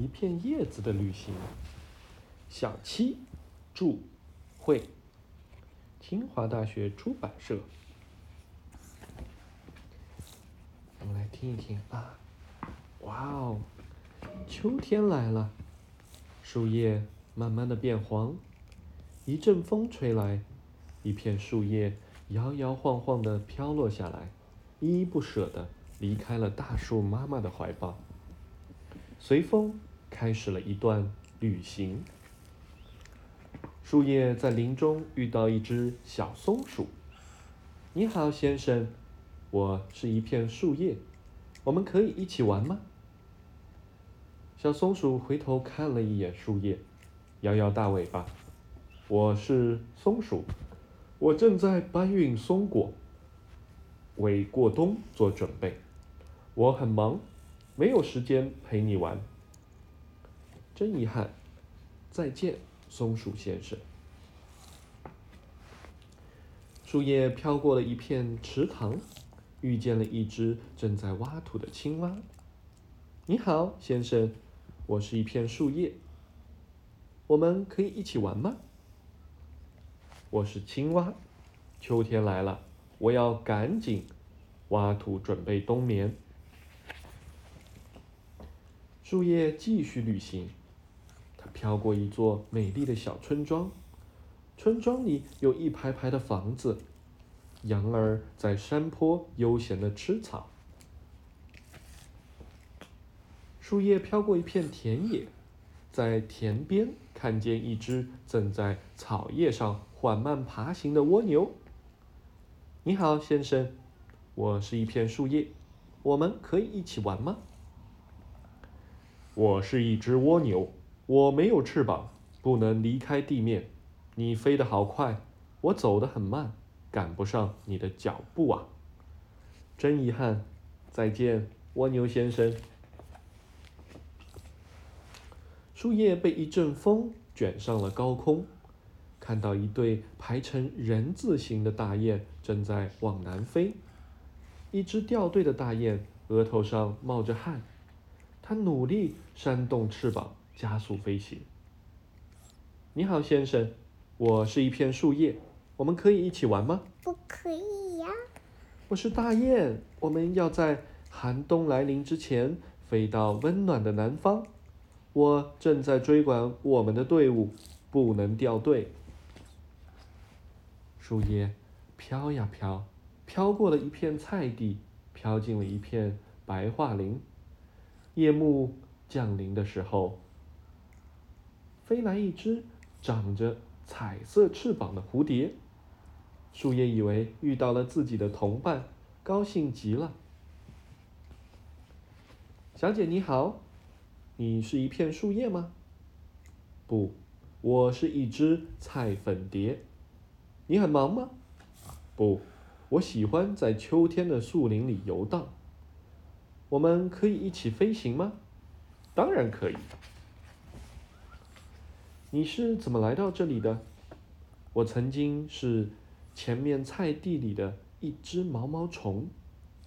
一片叶子的旅行。小七，著，会，清华大学出版社。我们来听一听啊，哇哦，秋天来了，树叶慢慢的变黄，一阵风吹来，一片树叶摇摇晃晃的飘落下来，依依不舍的离开了大树妈妈的怀抱。随风开始了一段旅行。树叶在林中遇到一只小松鼠。“你好，先生，我是一片树叶，我们可以一起玩吗？”小松鼠回头看了一眼树叶，摇摇大尾巴。“我是松鼠，我正在搬运松果，为过冬做准备。我很忙。”没有时间陪你玩，真遗憾。再见，松鼠先生。树叶飘过了一片池塘，遇见了一只正在挖土的青蛙。你好，先生，我是一片树叶，我们可以一起玩吗？我是青蛙，秋天来了，我要赶紧挖土准备冬眠。树叶继续旅行，飘过一座美丽的小村庄，村庄里有一排排的房子，羊儿在山坡悠闲的吃草。树叶飘过一片田野，在田边看见一只正在草叶上缓慢爬行的蜗牛。你好，先生，我是一片树叶，我们可以一起玩吗？我是一只蜗牛，我没有翅膀，不能离开地面。你飞得好快，我走得很慢，赶不上你的脚步啊！真遗憾，再见，蜗牛先生。树叶被一阵风卷上了高空，看到一对排成人字形的大雁正在往南飞。一只掉队的大雁额头上冒着汗。它努力扇动翅膀，加速飞行。你好，先生，我是一片树叶，我们可以一起玩吗？不可以呀。我是大雁，我们要在寒冬来临之前飞到温暖的南方。我正在追赶我们的队伍，不能掉队。树叶飘呀飘，飘过了一片菜地，飘进了一片白桦林。夜幕降临的时候，飞来一只长着彩色翅膀的蝴蝶。树叶以为遇到了自己的同伴，高兴极了。小姐你好，你是一片树叶吗？不，我是一只菜粉蝶。你很忙吗？不，我喜欢在秋天的树林里游荡。我们可以一起飞行吗？当然可以。你是怎么来到这里的？我曾经是前面菜地里的一只毛毛虫，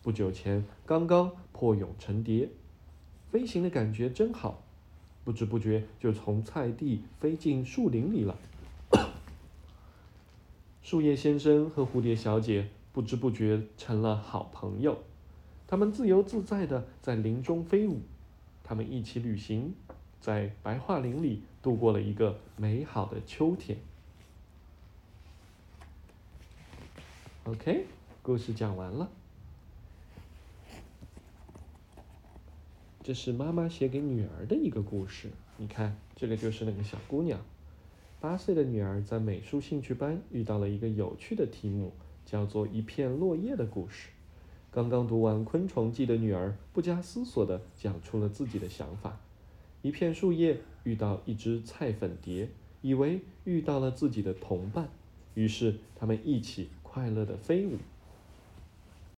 不久前刚刚破蛹成蝶，飞行的感觉真好，不知不觉就从菜地飞进树林里了。树叶先生和蝴蝶小姐不知不觉成了好朋友。他们自由自在的在林中飞舞，他们一起旅行，在白桦林里度过了一个美好的秋天。OK，故事讲完了。这是妈妈写给女儿的一个故事。你看，这个就是那个小姑娘，八岁的女儿在美术兴趣班遇到了一个有趣的题目，叫做《一片落叶的故事》。刚刚读完《昆虫记》的女儿不加思索地讲出了自己的想法：一片树叶遇到一只菜粉蝶，以为遇到了自己的同伴，于是他们一起快乐地飞舞。